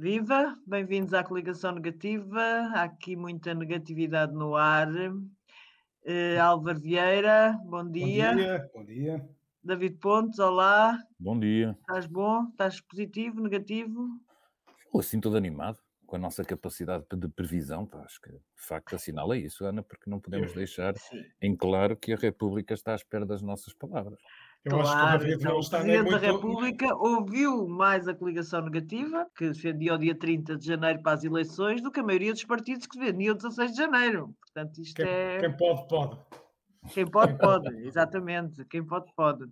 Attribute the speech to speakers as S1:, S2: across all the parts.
S1: Viva, bem-vindos à coligação negativa. Há aqui muita negatividade no ar. Uh, Álvaro Vieira, bom dia.
S2: Bom dia, bom dia.
S1: David Pontes, olá.
S3: Bom dia.
S1: Estás bom? Estás positivo, negativo?
S3: Estou assim todo animado com a nossa capacidade de previsão. Pá, acho que de facto assinala isso, Ana, porque não podemos deixar em claro que a República está à espera das nossas palavras.
S1: Eu claro, acho que então, o Presidente muito... da República ouviu mais a coligação negativa, que defendia o dia 30 de janeiro para as eleições, do que a maioria dos partidos que defendiam o 16 de janeiro. Portanto, isto
S2: quem,
S1: é.
S2: Quem pode, pode.
S1: Quem pode, pode, exatamente. Quem pode, pode.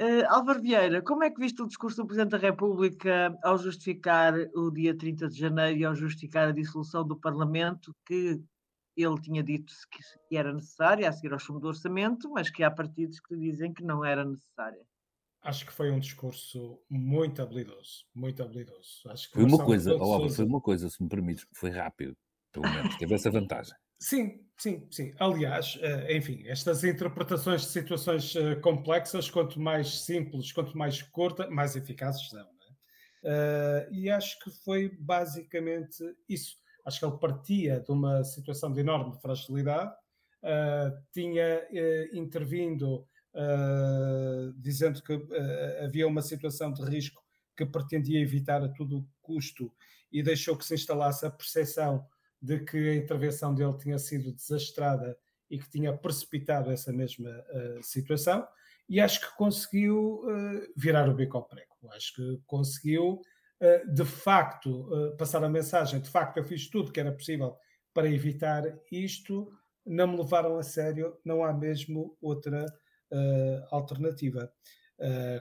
S1: Uh, Álvaro Vieira, como é que viste o discurso do Presidente da República ao justificar o dia 30 de janeiro e ao justificar a dissolução do Parlamento, que ele tinha dito que era necessária a seguir ao chumbo do orçamento, mas que há partidos que dizem que não era necessária?
S2: Acho que foi um discurso muito habilidoso, muito habilidoso. Acho que
S3: foi uma coisa, oh, foi uma coisa, se me permites, foi rápido, pelo menos, teve essa vantagem.
S2: Sim, sim, sim. Aliás, eh, enfim, estas interpretações de situações eh, complexas, quanto mais simples, quanto mais curta, mais eficazes são. É? Uh, e acho que foi basicamente isso. Acho que ele partia de uma situação de enorme fragilidade, uh, tinha uh, intervindo dizendo que havia uma situação de risco que pretendia evitar a todo custo e deixou que se instalasse a percepção de que a intervenção dele tinha sido desastrada e que tinha precipitado essa mesma uh, situação, e acho que conseguiu uh, virar o bico ao prego. Acho que conseguiu, uh, de facto, passar a mensagem: de facto, eu fiz tudo que era possível para evitar isto, não me levaram a sério, não há mesmo outra alternativa.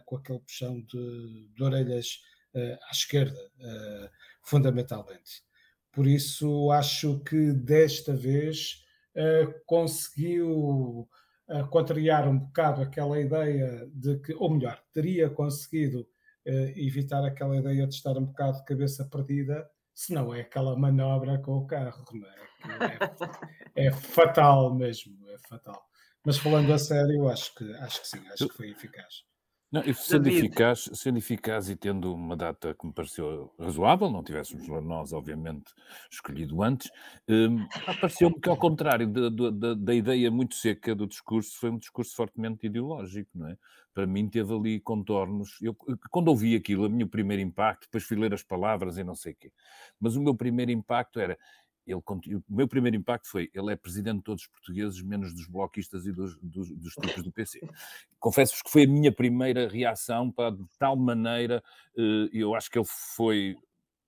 S2: com aquele puxão de, de orelhas à esquerda, fundamentalmente. Por isso, acho que desta vez uh, conseguiu uh, contrariar um bocado aquela ideia de que, ou melhor, teria conseguido uh, evitar aquela ideia de estar um bocado de cabeça perdida, se não é aquela manobra com o carro, é? é, é fatal mesmo, é fatal. Mas falando a sério, acho que, acho que sim, acho que foi eficaz.
S3: Não, sendo, eficaz, sendo eficaz e tendo uma data que me pareceu razoável, não tivéssemos nós, obviamente, escolhido antes, um, pareceu-me que, ao contrário da, da, da, ideia muito seca do discurso, foi um discurso fortemente ideológico, não é? Para mim, teve ali contornos. Eu, quando ouvi aquilo, o meu primeiro impacto, depois fui ler as palavras e não sei o quê, mas o meu primeiro impacto era ele, o meu primeiro impacto foi, ele é presidente de todos os portugueses, menos dos bloquistas e dos, dos, dos tipos do PC. Confesso-vos que foi a minha primeira reação, para de tal maneira, eh, eu acho que ele foi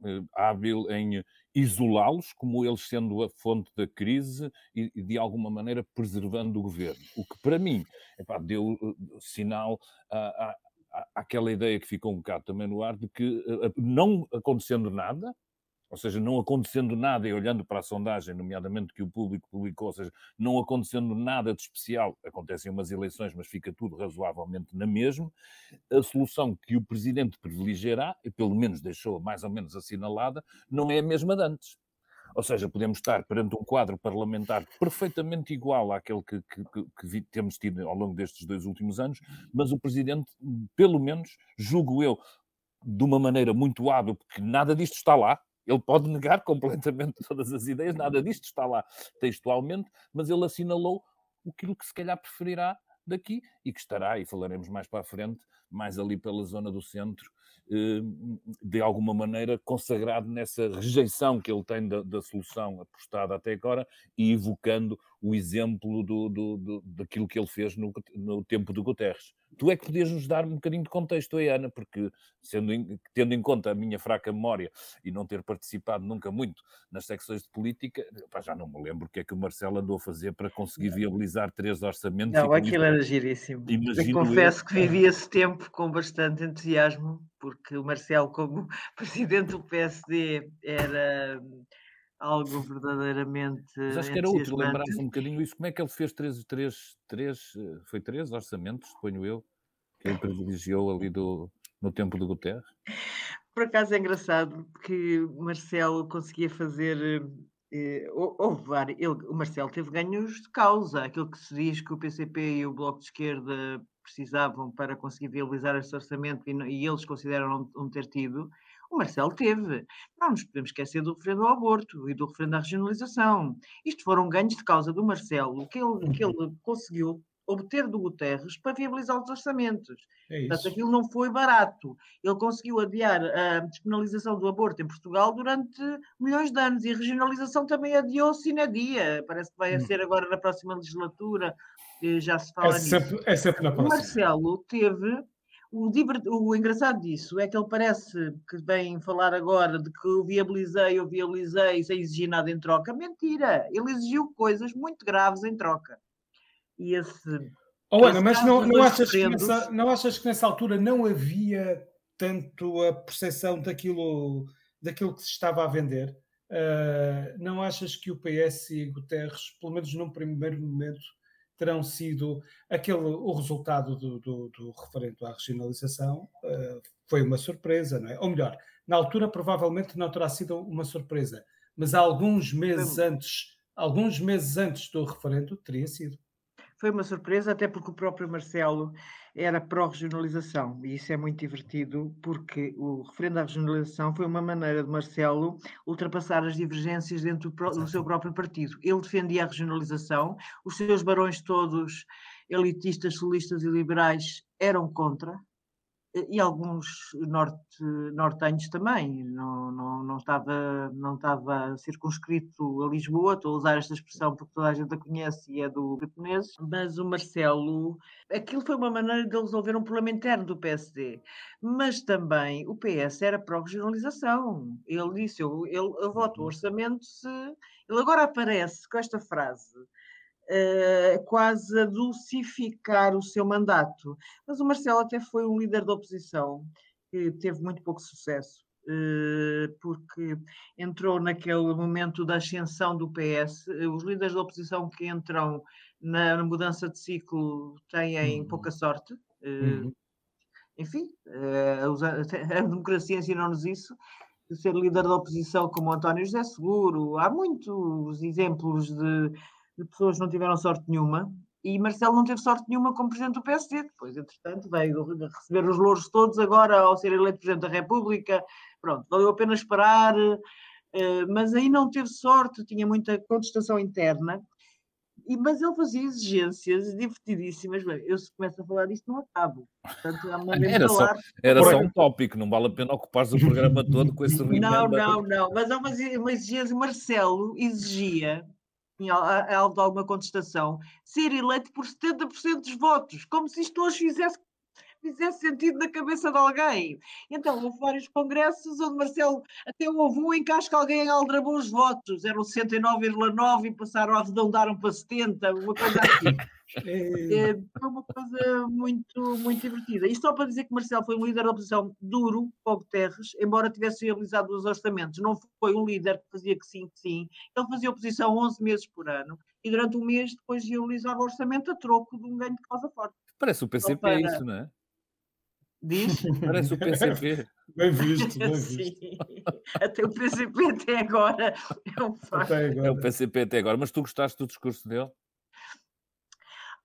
S3: eh, hábil em isolá-los, como eles sendo a fonte da crise e, de alguma maneira, preservando o governo. O que, para mim, epá, deu eh, sinal a, àquela ideia que ficou um bocado também no ar de que, não acontecendo nada, ou seja, não acontecendo nada e olhando para a sondagem, nomeadamente que o público publicou, ou seja, não acontecendo nada de especial, acontecem umas eleições, mas fica tudo razoavelmente na mesma, a solução que o Presidente privilegiará, e pelo menos deixou mais ou menos assinalada, não é a mesma de antes. Ou seja, podemos estar perante um quadro parlamentar perfeitamente igual àquele que, que, que, temos tido ao longo destes dois últimos anos, mas o Presidente, pelo menos, julgo eu, de uma maneira muito hábil, porque nada disto está lá, ele pode negar completamente todas as ideias, nada disto está lá textualmente, mas ele assinalou aquilo que se calhar preferirá daqui e que estará, e falaremos mais para a frente, mais ali pela zona do centro, de alguma maneira consagrado nessa rejeição que ele tem da, da solução apostada até agora e evocando o exemplo do, do, do, daquilo que ele fez no, no tempo do Guterres. Tu é que podias nos dar um bocadinho de contexto aí, Ana, porque sendo, tendo em conta a minha fraca memória e não ter participado nunca muito nas secções de política, pá, já não me lembro o que é que o Marcelo andou a fazer para conseguir viabilizar três orçamentos.
S1: Não, aquilo era giríssimo. Eu confesso eu... que vivi esse tempo com bastante entusiasmo, porque o Marcelo, como presidente do PSD, era algo verdadeiramente.
S3: Mas acho que era útil lembrar-se um bocadinho isso. Como é que ele fez três, três, três, eh, foi três orçamentos, suponho eu, que ele privilegiou ali do, no tempo do Guterres?
S1: Por acaso é engraçado que Marcelo conseguia fazer. Eh, houve vários, ele, o Marcelo teve ganhos de causa, aquilo que se diz que o PCP e o Bloco de Esquerda precisavam para conseguir viabilizar esse orçamento e, e eles consideram não, não ter tido O Marcelo teve. Não nos podemos esquecer do referendo ao aborto e do referendo à regionalização. Isto foram ganhos de causa do Marcelo, que ele, que ele conseguiu obter do Guterres para viabilizar os orçamentos. É Portanto, aquilo não foi barato. Ele conseguiu adiar a despenalização do aborto em Portugal durante milhões de anos e a regionalização também adiou-se na dia. Parece que vai hum. ser agora na próxima legislatura, já se fala
S2: é sempre,
S1: nisso.
S2: É sempre na próxima.
S1: O Marcelo teve o, o, engraçado disso é que ele parece que vem falar agora de que eu viabilizei, eu viabilizei sem exigir nada em troca. Mentira! Ele exigiu coisas muito graves em troca. E esse.
S2: Oh, Ana, mas não, não, achas que nessa, não achas que nessa altura não havia tanto a percepção daquilo, daquilo que se estava a vender? Uh, não achas que o PS e Guterres, pelo menos num primeiro momento, terão sido aquele o resultado do, do, do referendo à regionalização uh, foi uma surpresa, não é? Ou melhor, na altura provavelmente não terá sido uma surpresa, mas alguns meses antes, alguns meses antes do referendo teria sido
S1: foi uma surpresa, até porque o próprio Marcelo era pró-regionalização, e isso é muito divertido, porque o referendo à regionalização foi uma maneira de Marcelo ultrapassar as divergências dentro do, seu próprio partido. Ele defendia a regionalização, os seus barões todos, elitistas, solistas e liberais, eram contra, e alguns norte, nortenhos também, não, não, não, estava, não estava circunscrito a Lisboa, estou a usar esta expressão porque toda a gente a conhece e é do japonês, mas o Marcelo, aquilo foi uma maneira de resolver um problema interno do PSD, mas também o PS era pró-regionalização, ele disse, eu, ele, eu voto o orçamento se... Ele agora aparece com esta frase, uh, quase a dulcificar o seu mandato. Mas o Marcelo até foi um líder da oposição que teve muito pouco sucesso. Uh, porque entrou naquele momento da ascensão do PS. Os líderes da oposição que entram na, na mudança de ciclo têm uhum. pouca sorte. Uh, uhum. Enfim, a democracia ensinou-nos isso. De ser líder da oposição como António José Seguro, há muitos exemplos de de pessoas não tiveram sorte nenhuma e Marcelo não teve sorte nenhuma como presidente do PSD. Depois, entretanto, veio receber os louros todos agora ao ser eleito presidente da República. Pronto, valeu a pena esperar, eh, mas aí não teve sorte, tinha muita contestação interna. E, mas ele fazia exigências divertidíssimas. Bem, eu se começo a falar disto, não acabo. Portanto,
S3: era, só, era só um tópico, não vale a pena ocupar o programa todo com esse
S1: Não, não, não. Mas há uma, uma exigência. Marcelo exigia tinha alvo de alguma contestação, ser eleito por 70% dos votos, como se isto hoje fizesse, fizesse sentido na cabeça de alguém. Então, houve vários congressos onde Marcelo até houve um em que acho que alguém aldrabou os votos, eram 69,9 e passaram, arredondaram para 70, uma coisa assim. É, é, foi uma coisa muito, muito divertida. E só para dizer que Marcelo foi um líder da oposição duro para o Guterres, embora tivesse realizado os orçamentos. Não foi um líder que fazia que sim, que sim. Ele fazia oposição 11 meses por ano e durante um mês depois realizava o orçamento a troco de um ganho de causa forte.
S3: Parece o PCP para... isso, não é?
S1: Diz?
S3: Parece o PCP.
S2: Bem visto, bem visto.
S1: Sim. Até o PCP até agora é um facto.
S3: É o PCP até agora, mas tu gostaste do discurso dele?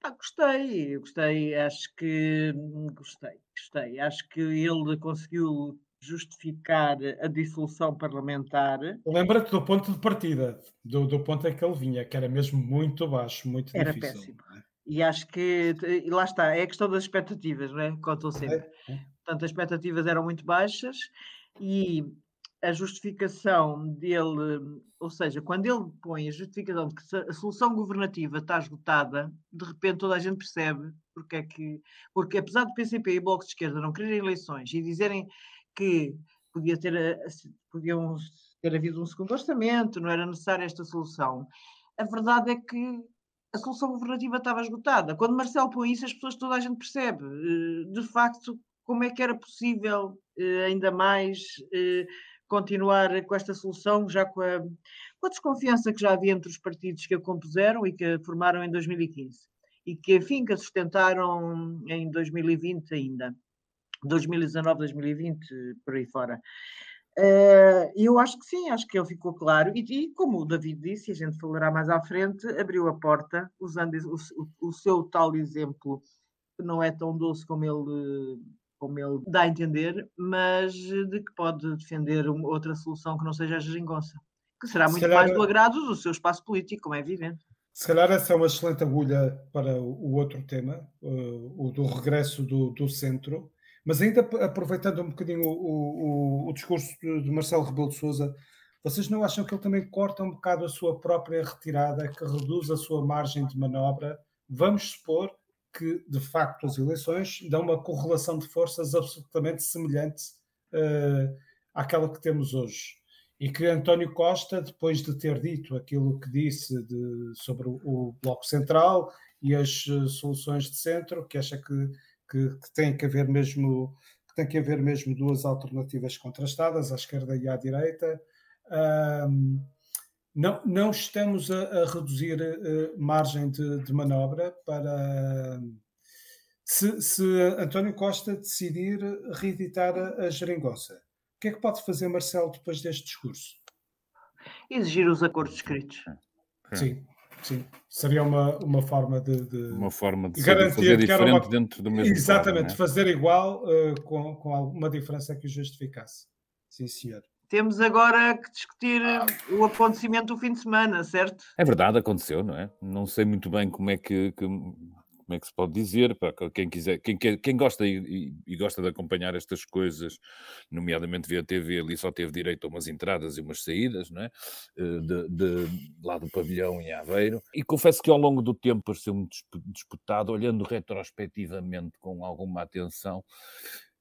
S1: Ah, gostei, gostei, acho que gostei, gostei. Acho que ele conseguiu justificar a dissolução parlamentar.
S2: Lembra-te do ponto de partida, do, do ponto em que ele vinha, que era mesmo muito baixo, muito
S1: era
S2: difícil.
S1: Péssimo. E acho que, e lá está, é a questão das expectativas, não é? Contou sempre. Portanto, as expectativas eram muito baixas e a justificação dele, ou seja, quando ele põe a justificação de que a solução governativa está esgotada, de repente toda a gente percebe porque é que, porque apesar do PCP e Bloco de Esquerda não quererem eleições e dizerem que podia ter, eh, podiam ter havido um segundo orçamento, não era necessária esta solução, a verdade é que a solução governativa estava esgotada. Quando Marcelo põe isso, as pessoas, toda a gente percebe, eh, de facto, como é que era possível, eh, ainda mais continuar com esta solução, já com a, com a desconfiança que já havia entre os partidos que a compuseram e que a formaram em 2015 e que, enfim, que a sustentaram em 2020 ainda, 2019, 2020, por aí fora. Uh, eu acho que sim, acho que ele ficou claro, e, e, como o David disse, e a gente falará mais à frente, abriu a porta, usando o, o, seu tal exemplo, que não é tão doce como ele como ele dá a entender, mas de que pode defender outra solução que não seja a geringonça, que será muito calhar, mais do agrado do seu espaço político, como é evidente.
S2: Se calhar essa é uma excelente agulha para o outro tema, o do regresso do, do centro, mas ainda aproveitando um bocadinho o, o, o discurso de Marcelo Rebelo de Sousa, vocês não acham que ele também corta um bocado a sua própria retirada, que reduz a sua margem de manobra? Vamos supor que, de facto, as eleições dão uma correlação de forças absolutamente semelhante uh, àquela que temos hoje. E que António Costa, depois de ter dito aquilo que disse de, sobre o, o, Bloco Central e as uh, soluções de centro, que acha que, que, que, tem que haver mesmo que tem que haver mesmo duas alternativas contrastadas, à esquerda e à direita. Um, não, não estamos a, a reduzir uh, margem de, de, manobra para. Se, se, António Costa decidir reeditar a, a geringonça, o que é que pode fazer Marcelo depois deste discurso?
S1: Exigir os acordos escritos.
S2: Sim, sim. Seria uma, uma forma de, de
S3: uma forma de garantir fazer diferente uma... dentro do mesmo
S2: Exatamente,
S3: quadro,
S2: é? fazer igual uh, com, com alguma diferença que o justificasse. Sim, senhor.
S1: Temos agora que discutir o acontecimento do fim de semana, certo?
S3: É verdade, aconteceu, não é? Não sei muito bem como é que, que como é que se pode dizer, para quem quiser, quem, quem gosta e, e, gosta de acompanhar estas coisas, nomeadamente via TV, ali só teve direito a umas entradas e umas saídas, não é? Eh, de, de, lá do pavilhão em Aveiro. E confesso que ao longo do tempo pareceu-me disputado, olhando retrospectivamente com alguma atenção,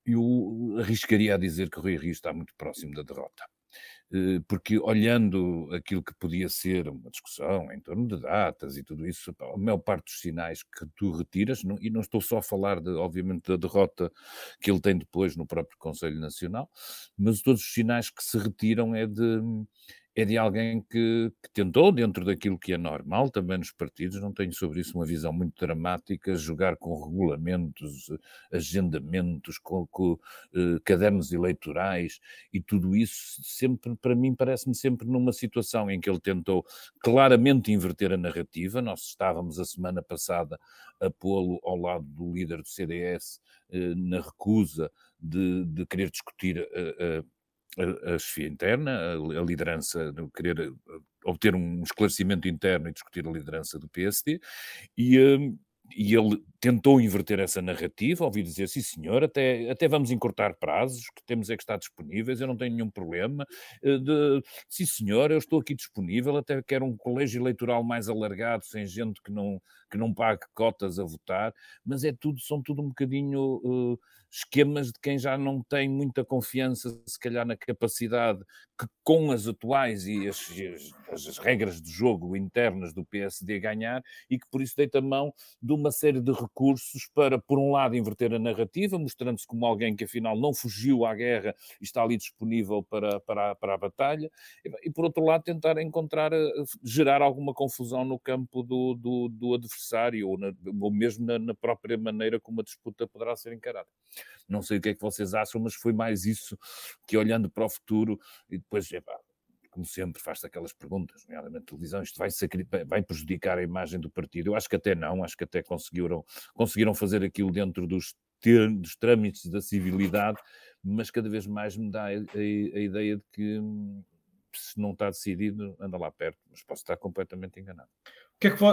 S3: eu arriscaria a dizer que o Rui Rio está muito próximo da derrota. Eh, porque olhando aquilo que podia ser uma discussão em torno de datas e tudo isso, a maior parte dos sinais que tu retiras, e não estou só a falar, de, obviamente, da derrota que ele tem depois no próprio Conselho Nacional, mas todos os sinais que se retiram é de é de alguém que, que, tentou, dentro daquilo que é normal, também nos partidos, não tenho sobre isso uma visão muito dramática, jogar com regulamentos, agendamentos, com, com uh, cadernos eleitorais e tudo isso, sempre, para mim, parece-me sempre numa situação em que ele tentou claramente inverter a narrativa. Nós estávamos a semana passada a pô-lo ao lado do líder do CDS eh, na recusa de, de querer discutir. Uh, a, chefia interna, a, liderança, querer eh, obter um esclarecimento interno e discutir a liderança do PSD, e, hum, e ele tentou inverter essa narrativa, ouvi dizer, sim senhor, até, até vamos encurtar prazos, que temos é que estar disponíveis, eu não tenho nenhum problema, eh, de, sim senhor, eu estou aqui disponível, até quero um colégio eleitoral mais alargado, sem gente que não, que não pague cotas a votar, mas é tudo, são tudo um bocadinho uh, esquemas de quem já não tem muita confiança, se calhar, na capacidade que com as atuais e as, as, as regras de jogo internas do PSD ganhar, e que por isso deita mão de uma série de recursos para, por um lado, inverter a narrativa, mostrando-se como alguém que afinal não fugiu à guerra e está ali disponível para, para, para a batalha, e, por outro lado, tentar encontrar, eh, gerar alguma confusão no campo do, do, do adversário, ou, na, ou mesmo na, na própria maneira como a disputa poderá ser encarada. Não sei o que é que vocês acham, mas foi mais isso que olhando para o futuro e depois, como sempre, faz-se aquelas perguntas, nomeadamente televisão, isto vai, vai prejudicar a imagem do partido? Eu acho que até não, acho que até conseguiram, conseguiram fazer aquilo dentro dos, dos trâmites da civilidade, mas cada vez mais me dá a, a, a ideia de que se não está decidido, anda lá perto, mas posso estar completamente enganado.
S2: O que é que uh,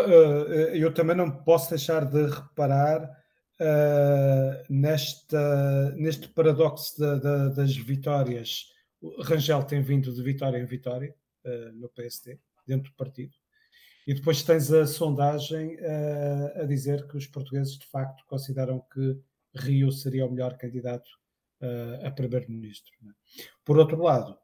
S2: eu também não posso deixar de reparar uh, nesta, neste paradoxo da, da, das vitórias Rangel tem vindo de vitória em vitória uh, no PSD, dentro do partido. E depois tens a sondagem uh, a dizer que os portugueses de facto consideram que Rio seria o melhor candidato a primeiro-ministro. É? Por outro lado,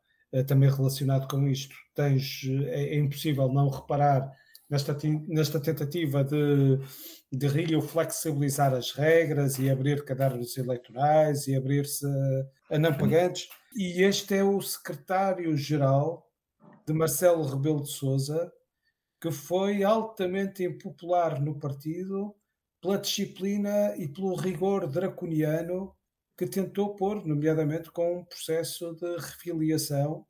S2: também relacionado com isto, tens, é, é, impossível não reparar nesta, nesta tentativa de, de Rio flexibilizar as regras e abrir cadernos eleitorais e abrir-se a, a não pagantes. E este é o secretário-geral de Marcelo Rebelo de Sousa, que foi altamente impopular no partido pela disciplina e pelo rigor draconiano que tentou pôr, nomeadamente com um processo de refiliação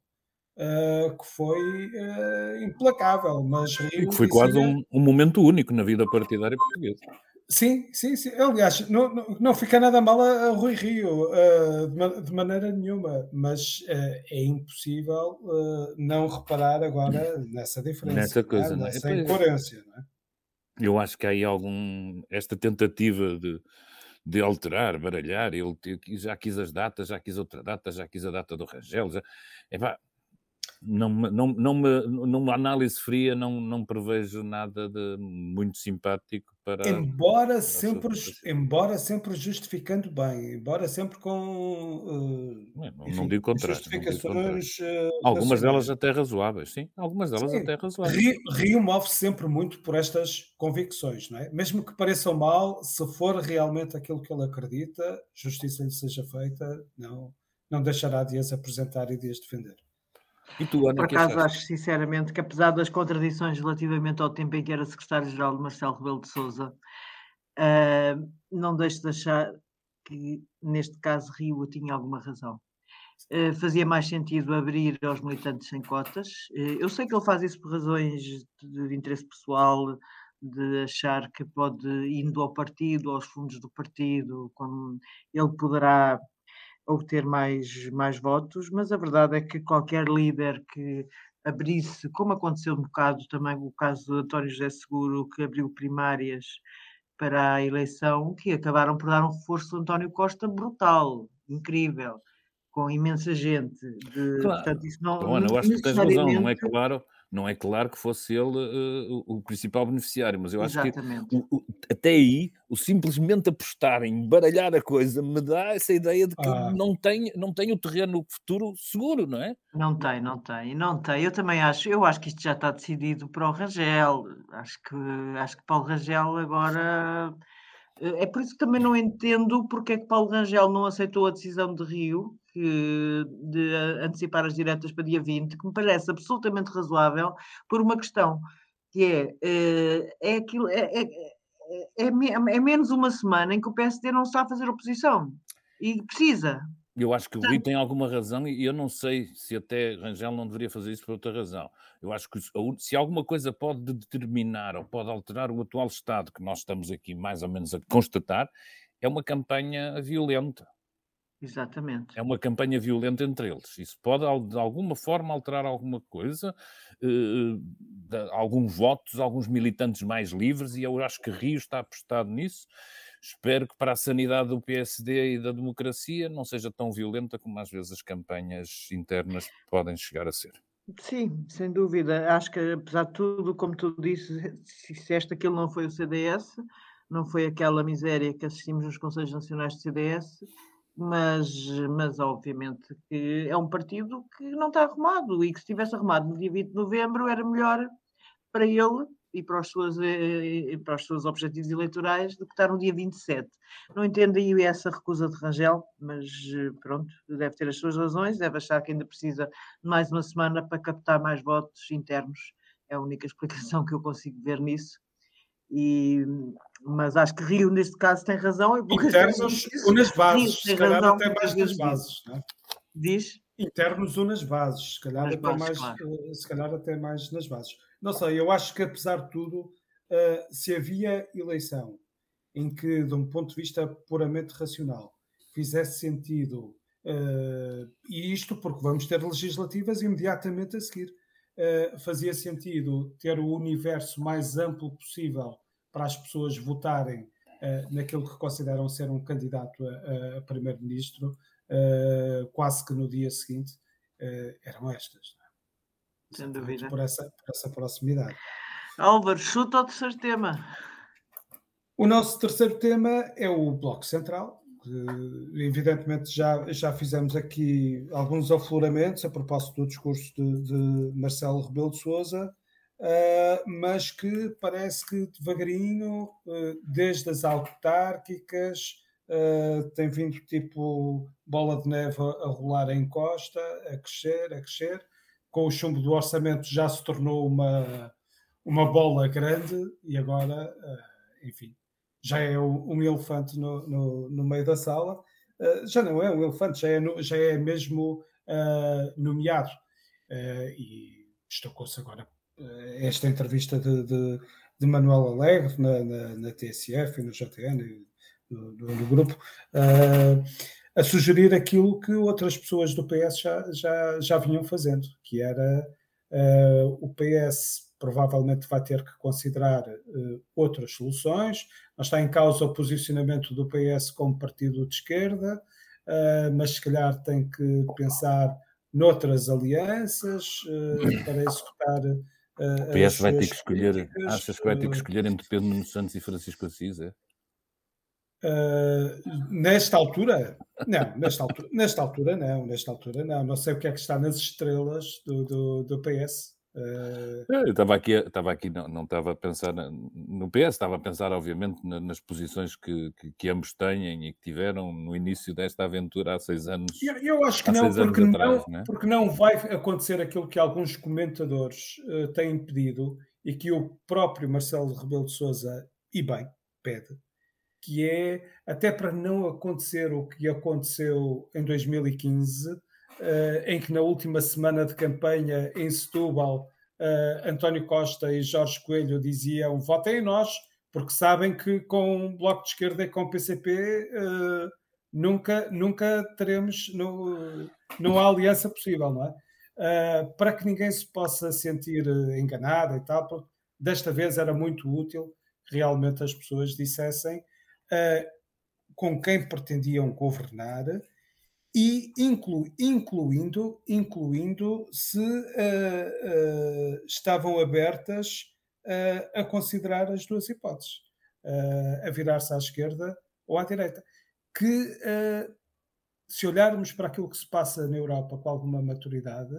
S2: uh, que foi uh, implacável. Mas
S3: Rio foi quase um, um, momento único na vida partidária portuguesa.
S2: Sim, sim, sim. Aliás, não, não, não fica nada mal a, a Rui Rio, uh, de, de, maneira nenhuma, mas é impossível não reparar agora nessa diferença,
S3: nessa coisa,
S2: não é? nessa incoerência. Não é?
S3: Eu acho que há aí algum. esta tentativa de, de alterar, baralhar, ele já quis as datas, já quis outra data, já quis a data do Rangel, já. Epá, não, não, não me, numa análise fria, não, não prevejo nada de muito simpático para.
S2: Embora sempre, embora sempre justificando bem, embora sempre com.
S3: Uh, não, enfim, não digo contrário. Justificações. Uh, algumas delas até razoáveis, sim. Algumas delas sim. até razoáveis.
S2: Rio, Rio move sempre muito por estas convicções, não é? Mesmo que pareçam mal, se for realmente aquilo que ele acredita, justiça lhe seja feita, não, não deixará de as apresentar e de as defender.
S1: E tu, Ana, Por acaso acho sinceramente que apesar das contradições relativamente ao tempo em que era secretário-geral de Marcelo Rebelo de Sousa, uh, não deixo de achar que neste caso Rio tinha alguma razão. Uh, fazia mais sentido abrir aos militantes sem cotas. Uh, eu sei que ele faz isso por razões de, de interesse pessoal, de achar que pode, indo ao partido, aos fundos do partido, quando ele poderá obter mais, mais votos, mas a verdade é que qualquer líder que abrisse, como aconteceu um bocado também o caso de António José Seguro, que abriu primárias para a eleição, que acabaram por dar um reforço a António Costa brutal, incrível, com imensa gente. De,
S3: claro. Portanto, isso não, Bom, não eu acho que tens razão, não é claro não é claro que fosse ele uh, o, o, principal beneficiário, mas eu acho Exatamente. que o, o, até aí, o simplesmente apostar em baralhar a coisa me dá essa ideia de que ah. não, tem, não tem o terreno futuro seguro, não é?
S1: Não tem, não tem, não tem. Eu também acho, eu acho que isto já está decidido para o Rangel. Acho que, acho que Paulo Rangel agora. Eh, é por isso que também não entendo porque é que Paulo Rangel não aceitou a decisão de Rio, que, de antecipar as diretas para dia 20, que me parece absolutamente razoável, por uma questão, que é, eh, é, aquilo, é, é, é, é, menos uma semana em que o PSD não está a fazer oposição. E precisa.
S3: Eu acho que o Rui tem alguma razão e eu não sei se até Rangel não deveria fazer isso por outra razão. Eu acho que se alguma coisa pode determinar ou pode alterar o atual estado que nós estamos aqui mais ou menos a constatar, é uma campanha violenta.
S1: Exatamente.
S3: É uma campanha violenta entre eles. Isso pode, de alguma forma, alterar alguma coisa, uh, alguns votos, alguns militantes mais livres, e eu acho que Rio está apostado nisso. Espero que para a sanidade do PSD e da democracia não seja tão violenta como às vezes as campanhas internas podem chegar a ser.
S1: Sim, sem dúvida. Acho que, apesar de tudo, como tu disse, se disseste aquilo não foi o CDS, não foi aquela miséria que assistimos nos Conselhos Nacionais do CDS, mas, mas obviamente que é um partido que não está arrumado e que se estivesse arrumado no dia 20 de novembro era melhor para ele e para os seus, eh, para os seus objetivos eleitorais do que estar no dia 27. Não entendo aí essa recusa de Rangel, mas eh, pronto, deve ter as suas razões, deve achar que ainda precisa de mais uma semana para captar mais votos internos. É a única explicação que eu consigo ver nisso. E, mas acho que Rio, neste caso, tem razão.
S2: Internos unas bases, se calhar até mais nas bases. Não é?
S1: Diz?
S2: Internos unas bases, se calhar, até bases, mais, claro. Eh, se calhar até mais nas bases. Não sei, eu acho que apesar de tudo, uh, se havia eleição em que, de um ponto de vista puramente racional, fizesse sentido, uh, e isto porque vamos ter legislativas imediatamente a seguir, uh, fazia sentido ter o universo mais amplo possível para as pessoas votarem naquilo que consideram ser um candidato a, a primeiro-ministro, quase que no dia seguinte, eram estas.
S1: Sem dúvida.
S2: Por essa, por essa proximidade.
S1: Álvaro, chuta o terceiro tema.
S2: O nosso terceiro tema é o Bloco Central, evidentemente já, já fizemos aqui alguns afloramentos a propósito do discurso de, de Marcelo Rebelo de Sousa, uh, mas que parece que devagarinho, uh, desde as autárquicas, uh, tem vindo tipo bola de neve a rolar em costa, a crescer, a crescer. Com o chumbo do orçamento já se tornou uma, uma bola grande e agora, enfim, já é um elefante no, no, no meio da sala. Uh, já não é um elefante, já é, já é mesmo uh, nomeado. E destacou-se agora esta entrevista de, de, de Manuel Alegre na, na, na TSF e no JN, no, no, no grupo, uh, a sugerir aquilo que outras pessoas do PS já, já, já vinham fazendo, que era uh, o PS provavelmente vai ter que considerar uh, outras soluções. Não está em causa o posicionamento do PS como partido de esquerda, mas se calhar tem que pensar noutras alianças para executar
S3: o PS vai ter que escolher, achas que vai ter que escolher entre Pedro Nuno Santos e Francisco Assis, é?
S2: Uh, nesta altura, não, nesta altura, nesta altura não, nesta altura não, não sei o que é que está nas estrelas do, do, do PS.
S3: Uh... Eu estava aqui, estava aqui não, não estava a pensar no PS, estava a pensar, obviamente, nas posições que, que, que, ambos têm e que tiveram no início desta aventura há seis anos.
S2: Eu, eu acho que não porque, atrás, não, né? porque não vai acontecer aquilo que alguns comentadores uh, têm pedido e que o próprio Marcelo Rebelo de Souza, e bem, pede, que é até para não acontecer o que aconteceu em 2015 uh, em que na última semana de campanha em Setúbal, uh, António Costa e Jorge Coelho diziam votem em nós, porque sabem que com o Bloco de Esquerda e com o PCP uh, eh, nunca, nunca teremos, no, não há aliança possível, não é? para que ninguém se possa sentir enganado e tal, desta vez era muito útil realmente as pessoas dissessem com quem pretendiam governar e inclu, incluindo, incluindo se uh, uh, estavam abertas uh, a considerar as duas hipóteses, a virar-se à esquerda ou à direita. Que, se olharmos para aquilo que se passa na Europa com alguma maturidade,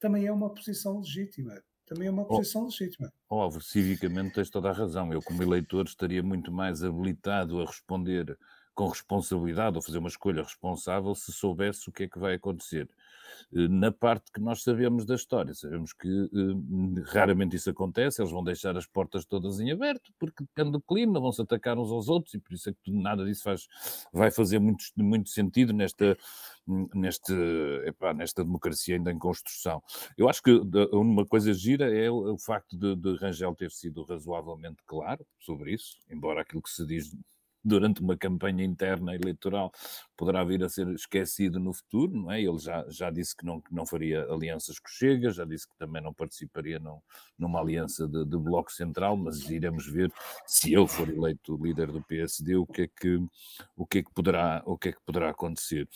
S2: também é uma posição legítima. Também é uma oh, posição oh, legítima.
S3: Óbvio, civicamente tens toda a razão. Eu, como eleitor, estaria muito mais habilitado a responder com responsabilidade ou fazer uma escolha responsável se soubesse o que é que vai acontecer. Eh, na parte que nós sabemos da história, sabemos que uh, raramente isso acontece, eles vão deixar as portas todas em aberto, porque depende do clima, vão-se atacar uns aos outros, e por isso é que nada disso faz, vai fazer muito, muito sentido nesta, epá, nesta democracia ainda em construção. Eu acho que uma coisa gira é o, o facto de, de Rangel ter sido razoavelmente claro sobre isso, embora aquilo que se diz durante uma campanha interna eleitoral poderá vir a ser esquecido no futuro, não é? Ele já, já disse que não, que não faria alianças com Chega, já disse que também não participaria num, numa aliança de, de, Bloco Central, mas iremos ver se ele for eleito líder do PSD, o que é que, o que, é que, poderá, o que, é que poderá acontecer.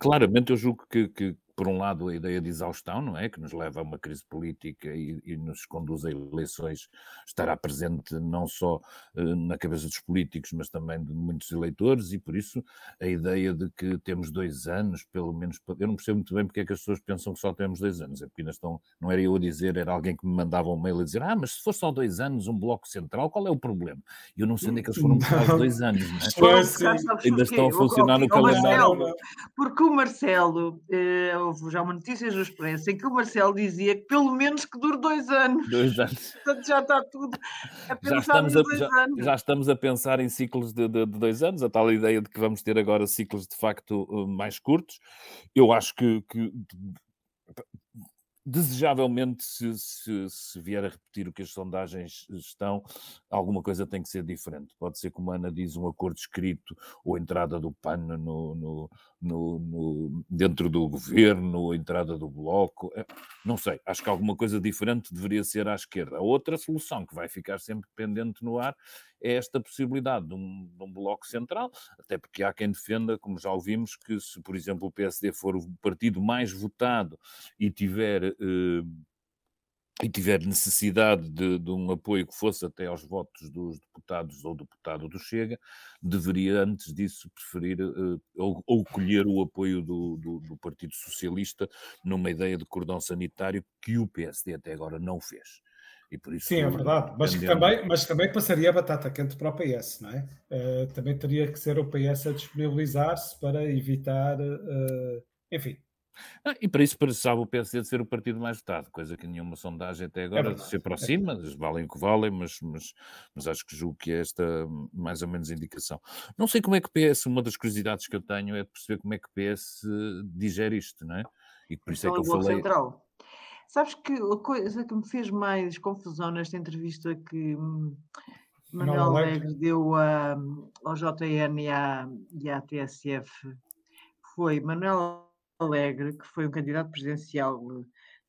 S3: Claramente, eu julgo que, que, por um lado, a ideia de exaustão, não é? Que nos leva a uma crise política e, e nos conduz a eleições, estará presente não só uh, na cabeça dos políticos, mas também de muitos eleitores, e por isso a ideia de que temos dois anos, pelo menos, eu não percebo muito bem porque é que as pessoas pensam que só temos dois anos, é porque ainda estão, não era eu a dizer, era alguém que me mandava um mail a dizer, ah, mas se for só dois anos, um bloco central, qual é o problema? E eu não sei onde é que eles foram buscar os dois anos, não é? Ainda estão a funcionar no calendário.
S1: Porque o Marcelo, eh, houve já uma notícia do Expresso em que o Marcelo dizia que pelo menos que dure dois anos.
S3: Dois anos.
S1: Portanto, já está tudo
S3: a pensar já estamos a, dois já, anos. Já estamos a pensar em ciclos de, de, de, dois anos, a tal ideia de que vamos ter agora ciclos de facto eh, mais curtos. Eu acho que, que desejavelmente, se, se, se, vier a repetir o que as sondagens estão, alguma coisa tem que ser diferente. Pode ser, como a Ana diz, um acordo escrito ou entrada do PAN no, no, no, no, dentro do governo, ou entrada do bloco. É, não sei, acho que alguma coisa diferente deveria ser à esquerda. A outra solução que vai ficar sempre pendente no ar é esta possibilidade de um, de um, bloco central, até porque há quem defenda, como já ouvimos, que se, por exemplo, o PSD for o partido mais votado e tiver. Eh, e tiver necessidade de, de, um apoio que fosse até aos votos dos deputados ou deputado do Chega, deveria antes disso preferir uh, ou, ou, colher o apoio do, do, do, Partido Socialista numa ideia de cordão sanitário que o PSD até agora não fez.
S2: E por isso, Sim, é verdade. Mas, também, mas também passaria a batata quente para o PS, não é? Uh, também teria que ser o PS a disponibilizar-se para evitar, uh, enfim.
S3: Ah, e para isso precisava o PSD de ser o partido mais votado, coisa que nenhuma sondagem até é agora é se aproxima, é valem o que valem, mas, mas, mas acho que julgo que é esta mais ou menos indicação. Não sei como é que o PS, uma das curiosidades que eu tenho é de perceber como é que o PS digere isto, não é?
S1: E por isso é que eu falei. Central. Sabes que a coisa que me fez mais confusão nesta entrevista que hum, Manuel Alegre deu a, ao JN e à, e à TSF foi Manuel Alegre, que foi um candidato presidencial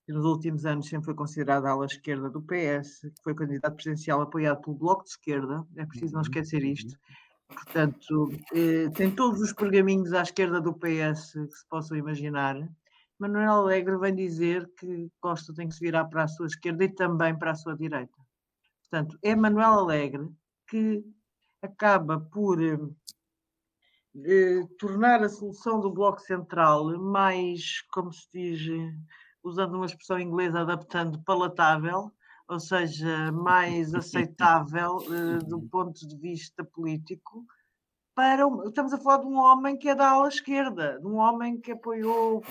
S1: que nos últimos anos sempre foi considerado a ala esquerda do PS, que foi candidato presidencial apoiado pelo Bloco de Esquerda, é preciso não uhum, esquecer uhum. isto. Portanto, eh, tem todos os pergaminhos à esquerda do PS que se possam imaginar. Manuel Alegre vem dizer que Costa tem que se virar para a sua esquerda e também para a sua direita. Portanto, é Manuel Alegre que acaba por eh, eh tornar a solução do Bloco Central mais, como se diz, usando uma expressão inglesa, adaptando palatável, ou seja, mais aceitável uh, do ponto de vista político, para estamos a falar de um homem que é da ala esquerda, de um homem que apoiou,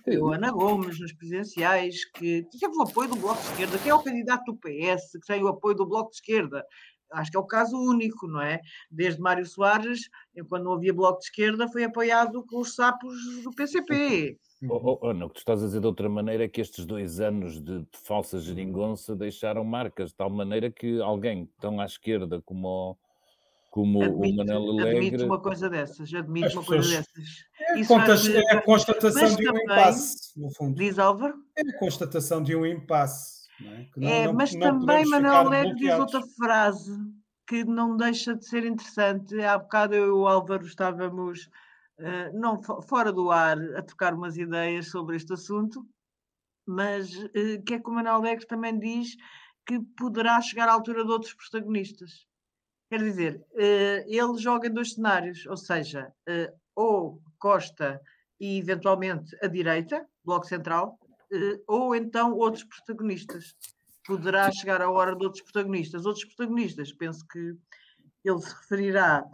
S1: apoiou Ana Gomes nas presidenciais, que teve o apoio do Bloco de Esquerda, que é o candidato do PS, que tem o apoio do Bloco de Esquerda. Acho que é o caso único, não é? Desde Mário Soares, quando não havia Bloco de Esquerda, foi apoiado com os sapos do PCP.
S3: Ou, ou, ou, não, o que tu estás a dizer de outra maneira é que estes dois anos de falsa geringonça deixaram marcas, de tal maneira que alguém tão à esquerda como, como
S1: admito,
S3: o Manel
S1: Alegre... Admito uma coisa dessas, admito As uma coisa dessas.
S2: É, contas, é a constatação de um também, impasse, no fundo.
S1: Diz Álvaro?
S2: É a constatação de um impasse.
S1: É? Não, é, mas não também Manel Alegre diz outra frase que não deixa de ser interessante. Há bocado eu e o Álvaro estávamos eh, não fora do ar, a tocar umas ideias sobre este assunto, mas uh, que é como Manuel Alegre também diz que poderá chegar à altura de outros protagonistas. Quer dizer, uh, ele joga em dois cenários, ou seja, ou Costa e eventualmente a direita, Bloco Central, ou então outros protagonistas. Poderá chegar a hora de outros protagonistas. Outros protagonistas, penso que ele se referirá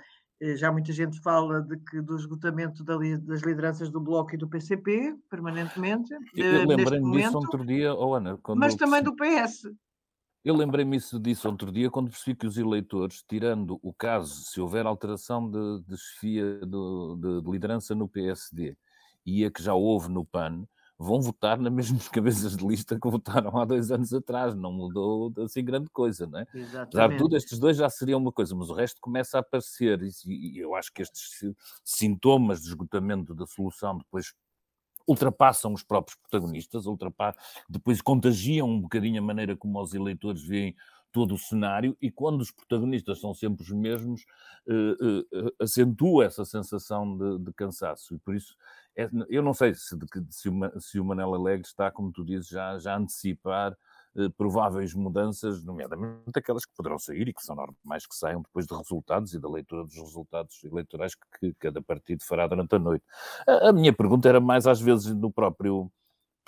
S1: eh, já muita gente fala de que do esgotamento das lideranças do Bloco e do PCP, permanentemente.
S3: Eu eh, lembrei-me disso outro dia, oh Ana.
S1: mas também do PS.
S3: Eu lembrei-me disso outro dia quando percebi que os eleitores, tirando o caso, se houver alteração de, de chefia de, de liderança no PSD e a que já houve no PAN, vão votar nas mesmas cabeças de lista que votaram há dois anos atrás, não mudou assim grande coisa, não é? Exatamente. Apesar de tudo, estes dois já seriam uma coisa, mas o resto começa a aparecer, e eu acho que estes sintomas de esgotamento da solução depois ultrapassam os próprios protagonistas, ultrapassam, depois contagiam um bocadinho a maneira como os eleitores veem todo o cenário e quando os protagonistas são sempre os mesmos, uh, uh, acentua essa sensação de, de, cansaço. E por isso, é, eu não sei se, se, o, se o Manel Alegre está, como tu dizes, já, já a antecipar uh, prováveis mudanças, nomeadamente aquelas que poderão sair e que são normais que saiam depois de resultados e da leitura dos resultados eleitorais que, cada partido fará durante a noite. A, a minha pergunta era mais às vezes no próprio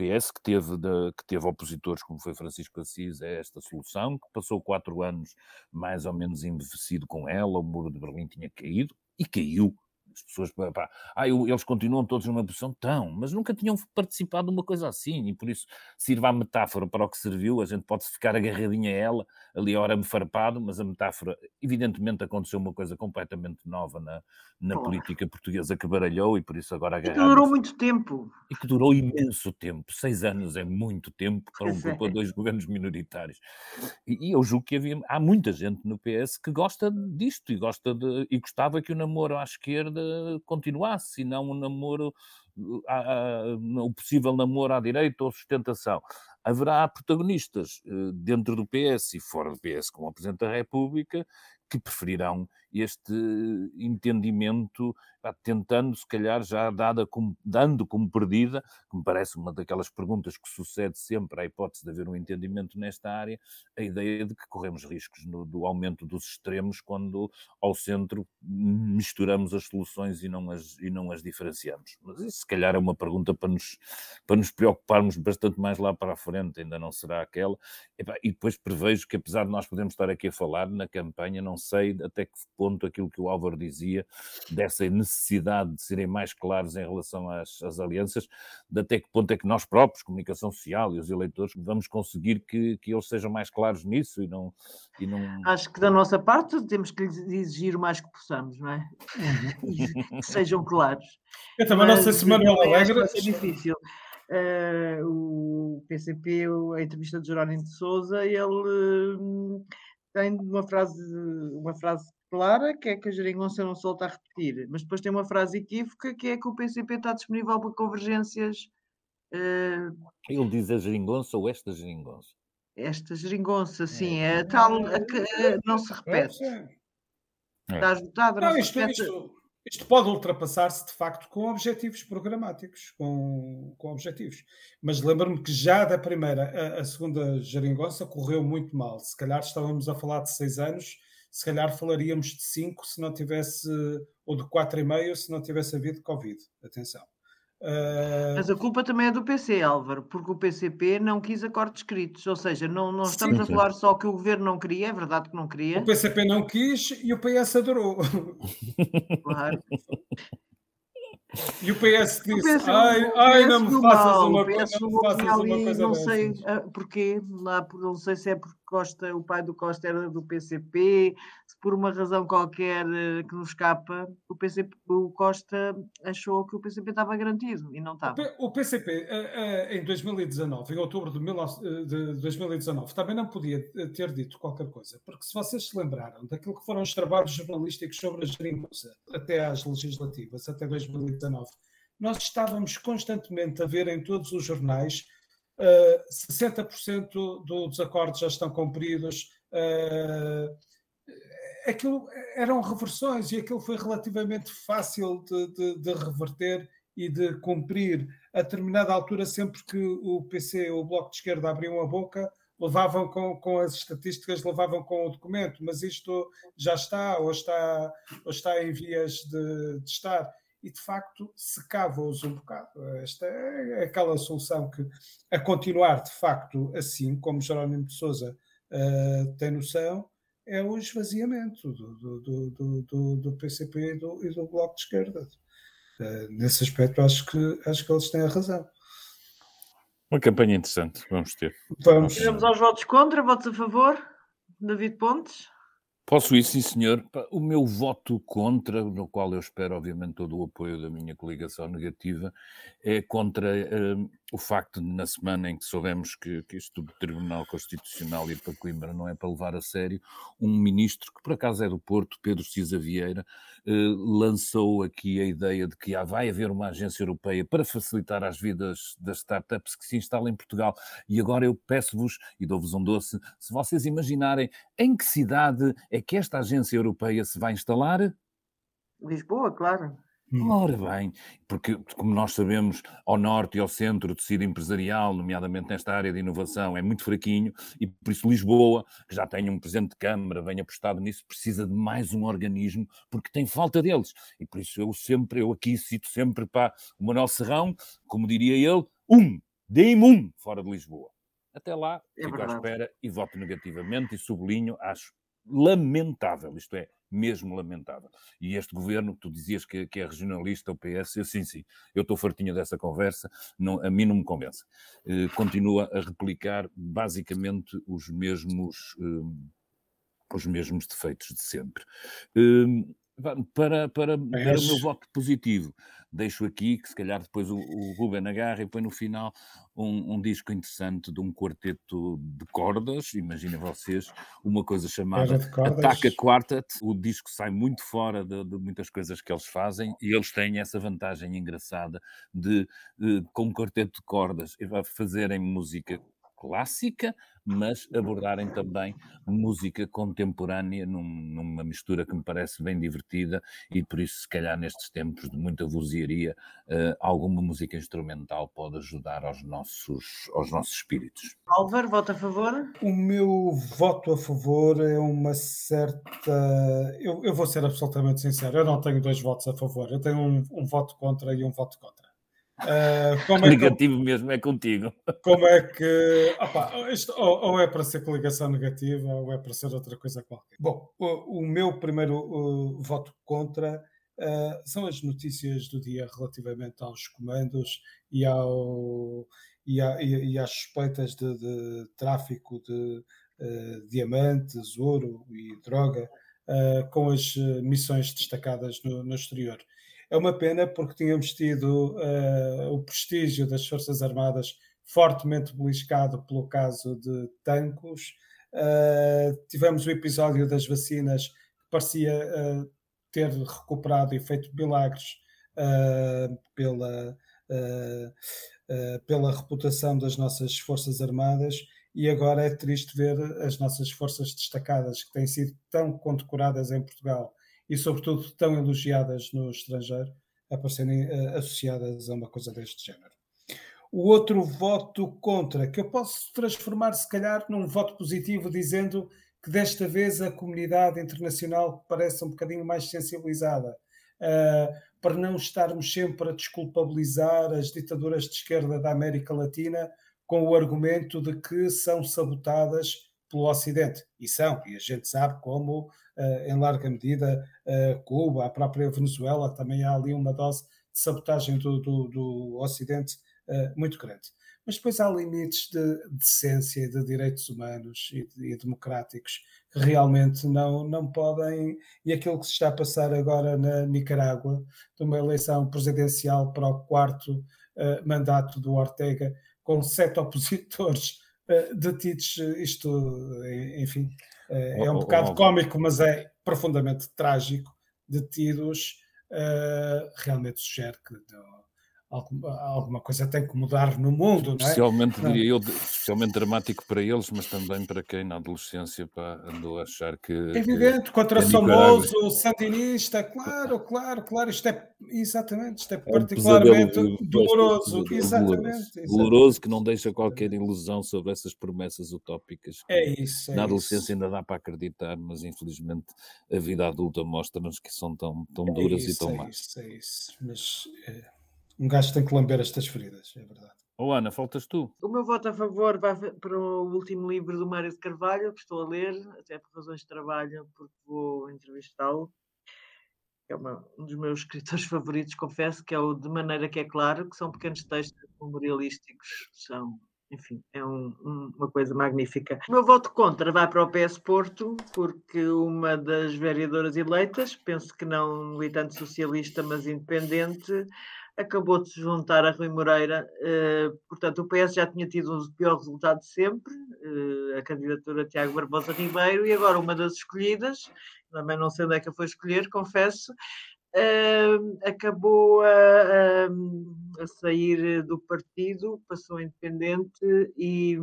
S3: PS, que teve, de, que teve opositores, como foi Francisco Assis, a esta solução, que passou quatro anos mais ou menos embevecido com ela, o muro de Berlim tinha caído, e caiu, as pessoas, pá, ah, eles continuam todos numa posição tão, mas nunca tinham participado de uma coisa assim, e por isso sirva a metáfora para o que serviu, a gente pode ficar agarradinha a ela, ali a hora-me farpado, mas a metáfora, evidentemente aconteceu uma coisa completamente nova na, na oh. política portuguesa que baralhou, e por isso agora
S1: agarrado. E que durou muito tempo.
S3: E que durou imenso tempo, seis anos é muito tempo para, um, para dois governos minoritários. E, e eu julgo que havia, há muita gente no PS que gosta disto, e gosta de, e gostava que o namoro à esquerda continuasse, e não o namoro, a, a, o possível namoro à direita ou sustentação. Haverá protagonistas eh, dentro do PS e fora do PS, como o Presidente da República, que preferirão este entendimento, tentando, se calhar, já dada como, dando como perdida, que me parece uma daquelas perguntas que sucede sempre à hipótese de haver um entendimento nesta área, a ideia de que corremos riscos no, do aumento dos extremos quando ao centro misturamos as soluções e não as, e não as diferenciamos. Mas isso, se calhar, é uma pergunta para nos, para nos preocuparmos bastante mais lá para a frente, ainda não será aquela. E, depois prevejo que, apesar de nós podermos estar aqui a falar na campanha, não sei até que ponto aquilo que o Álvaro dizia, dessa necessidade de serem mais claros em relação às, às alianças, de até que ponto é que nós próprios, comunicação social e os eleitores, vamos conseguir que, que eles sejam mais claros nisso e não, e não.
S1: Acho que da nossa parte temos que exigir o mais que possamos, não é? que sejam claros.
S2: Eu também Mas, não sei se Manuel Alegre.
S1: Vai ser difícil. Uh, o PCP, a entrevista de Jerónimo de Souza, ele hum, tem uma frase, uma frase clara, que é que a geringonça não solta a repetir, mas depois tem uma frase equívoca, que é que o PCP está disponível para convergências. Uh,
S3: ele diz a geringonça ou esta geringonça?
S1: Esta geringonça, sim, é, é tal a que não se repete.
S2: É.
S1: Está esgotada, não,
S2: não
S1: se repete. Isto,
S2: isto pode ultrapassar-se de facto com objetivos programáticos, com, com objetivos. Mas lembro-me que já da primeira, a, a, segunda geringonça correu muito mal. Se calhar estávamos a falar de seis anos, se calhar falaríamos de cinco se não tivesse, ou de quatro e meio se não tivesse havido Covid. Atenção.
S1: Uh... Mas a culpa também é do PC, Álvaro, porque o PCP não quis acordos escritos, ou seja, não, não estamos sim, a falar só que o governo não queria, é verdade que não queria.
S2: O PCP não quis e o PS adorou.
S1: Claro.
S2: E o PS disse: o PS, ai, o ai, não me faças uma, coisa, não faças
S1: uma coisa. Não sei uh, porquê, lá, não sei se é porque Costa, o pai do Costa era do PCP, se por uma razão qualquer uh, que nos escapa, o, PCP, o Costa achou que o PCP estava garantido e não estava.
S2: O, PCP, uh, uh, em 2019, em outubro de, 19, de 2019, também não podia ter dito qualquer coisa, porque se vocês se lembraram daquilo que foram os trabalhos jornalísticos sobre a geringonça até às legislativas, até 2019, nós estávamos constantemente a ver em todos os jornais uh, 60% dos acordos já estão cumpridos. Uh, aquilo eram reversões e aquilo foi relativamente fácil de, de, de, reverter e de cumprir. A determinada altura, sempre que o PC o Bloco de Esquerda abriam a boca, levavam com, com as estatísticas, levavam com o documento, mas isto já está ou está, ou está em vias de, de estar e de facto secava-os um bocado. Esta é aquela solução que, a continuar de facto assim, como Jerónimo de Souza uh, tem noção, é o esvaziamento do, do, do, do, do PCP e do, e do, Bloco de Esquerda. Uh, nesse aspecto, acho que, acho que eles têm a razão.
S3: Uma campanha interessante, vamos ter.
S1: Vamos. Vamos aos votos contra, votos a favor. David Pontes.
S3: Posso ir, sim, senhor. O meu voto contra, no qual eu espero, obviamente, todo o apoio da minha coligação negativa, é contra uh, o facto de, na semana em que soubemos que, que isto do Tribunal Constitucional ir para Coimbra não é para levar a sério, um ministro, que por acaso é do Porto, Pedro Cisa Vieira, uh, lançou aqui a ideia de que ah, vai haver uma agência europeia para facilitar as vidas das startups que se instalam em Portugal. E agora eu peço-vos, e dou-vos um doce, se vocês imaginarem em que cidade é que esta agência europeia se vai instalar?
S1: Lisboa, claro.
S3: Hum. Ora bem, porque, como nós sabemos, ao norte e ao centro o tecido empresarial, nomeadamente nesta área de inovação, é muito fraquinho e por isso Lisboa, que já tem um presidente de Câmara, bem apostado nisso, precisa de mais um organismo porque tem falta deles. E por isso eu sempre, eu aqui cito sempre para o Manuel Serrão, como diria ele, um, deem-me um fora de Lisboa. Até lá, é fico à espera e voto negativamente e sublinho, acho lamentável, isto é, mesmo lamentável. E este governo, tu dizias que, que é regionalista, o PS, eu, sim, sim, eu estou fartinho dessa conversa, não, a mim não me convence. Uh, continua a replicar basicamente os mesmos, uh, os mesmos defeitos de sempre. Uh, para, para, para o meu voto positivo, deixo aqui que se calhar depois o, o Ruben agarra e põe no final um, um, disco interessante de um quarteto de cordas, imaginem vocês, uma coisa chamada Ataca Quartet. O disco sai muito fora de, de, muitas coisas que eles fazem e eles têm essa vantagem engraçada de, de com um quarteto de cordas, fazerem música clássica, mas abordarem também música contemporânea num, numa mistura que me parece bem divertida e por isso, se calhar, nestes tempos de muita vozearia, uh, alguma música instrumental pode ajudar aos nossos, aos nossos espíritos.
S1: Álvaro, voto a favor?
S2: O meu voto a favor é uma certa. Eu, eu vou ser absolutamente sincero, eu não tenho dois votos a favor, eu tenho um, um voto contra e um voto contra.
S3: Uh, como é negativo que, mesmo é contigo.
S2: Como é que. Opa, isto, ou, ou, é para ser coligação negativa ou é para ser outra coisa qualquer. Bom, o, o meu primeiro uh, voto contra uh, são as notícias do dia relativamente aos comandos e, ao, e, a, e, e às suspeitas de, de tráfico de diamantes, ouro e droga com as missões destacadas no, no exterior. É uma pena porque tínhamos tido uh, o prestígio das Forças Armadas fortemente beliscado pelo caso de Tancos. Uh, tivemos o episódio das vacinas que parecia uh, ter recuperado e feito milagres pela, pela reputação das nossas Forças Armadas e agora é triste ver as nossas forças destacadas que têm sido tão condecoradas em Portugal e sobretudo tão elogiadas no estrangeiro aparecerem associadas a uma coisa deste género. O outro voto contra, que eu posso transformar, se calhar, num voto positivo, dizendo que desta vez a comunidade internacional parece um bocadinho mais sensibilizada, uh, para não estarmos sempre a desculpabilizar as ditaduras de esquerda da América Latina com o argumento de que são sabotadas pelo Ocidente. E são, e a gente sabe como, uh, em larga medida, uh, Cuba, a própria Venezuela, também há ali uma dose de sabotagem do, do, do Ocidente uh, muito grande. Mas depois há limites de decência, de direitos humanos e, de, e, democráticos que realmente não, não podem. E aquilo que se está a passar agora na Nicarágua, de uma eleição presidencial para o quarto uh, mandato do Ortega, com sete opositores detidos, isto, enfim, uh, é um bocado cómico, mas é profundamente trágico. Detidos, realmente sugere que. Não, alguma coisa tem que mudar no mundo,
S3: não é? Especialmente, não. diria eu, especialmente dramático para eles, mas também para quem na adolescência pá, andou a achar que.
S2: É evidente, contra é sandinista, claro, claro, claro, isto é exatamente, isto é, é particularmente um doloroso, exatamente,
S3: Doloroso que não deixa qualquer ilusão sobre essas promessas utópicas.
S2: É isso.
S3: É na adolescência isso. ainda dá para acreditar, mas infelizmente a vida adulta mostra-nos que são tão, tão é duras
S2: isso,
S3: e tão
S2: é
S3: más.
S2: Isso, é isso, mas. Um gajo tem que lamber estas feridas, é verdade.
S3: Oh, Ana, faltas tu.
S1: O meu voto a favor vai para o último livro do Mário de Carvalho, que estou a ler, até por razões de trabalho, porque vou entrevistá-lo. É uma, um dos meus escritores favoritos, confesso, que é o De Maneira que é Claro, que são pequenos textos memorialísticos, são enfim, é um, um, uma coisa magnífica. O meu voto contra vai para o PS Porto, porque uma das vereadoras eleitas, penso que não militante socialista, mas independente, acabou de se juntar a Rui Moreira. Uh, portanto, o PS já tinha tido o pior resultado de sempre, uh, a candidatura de Tiago Barbosa Ribeiro, e agora uma das escolhidas, também não sei onde é que a foi escolher, confesso, uh, acabou a, a, a, sair do partido, passou independente e,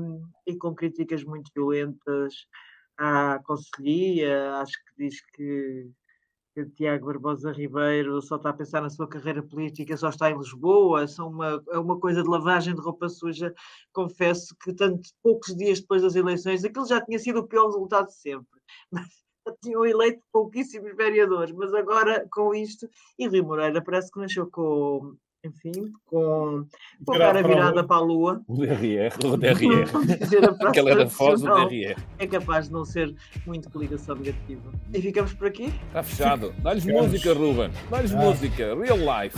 S1: e com críticas muito violentas à Conselhia, acho que diz que Tiago Barbosa Ribeiro só está a pensar na sua carreira política, só está em Lisboa, são uma, é uma coisa de lavagem de roupa suja. Confesso que, tanto poucos dias depois das eleições, aquilo já tinha sido o pior resultado de sempre. Tinham eleito pouquíssimos vereadores, mas agora com isto, e Rio Moreira parece que nasceu com enfim, com, com a cara virada para a lua.
S3: O DRR, o DRR. Aquela era foz, o DRR.
S1: É capaz de não ser muito coligação negativa. E ficamos por aqui?
S3: Está fechado. Dá-lhes música, Ruben. Dá-lhes ah. música. Real life.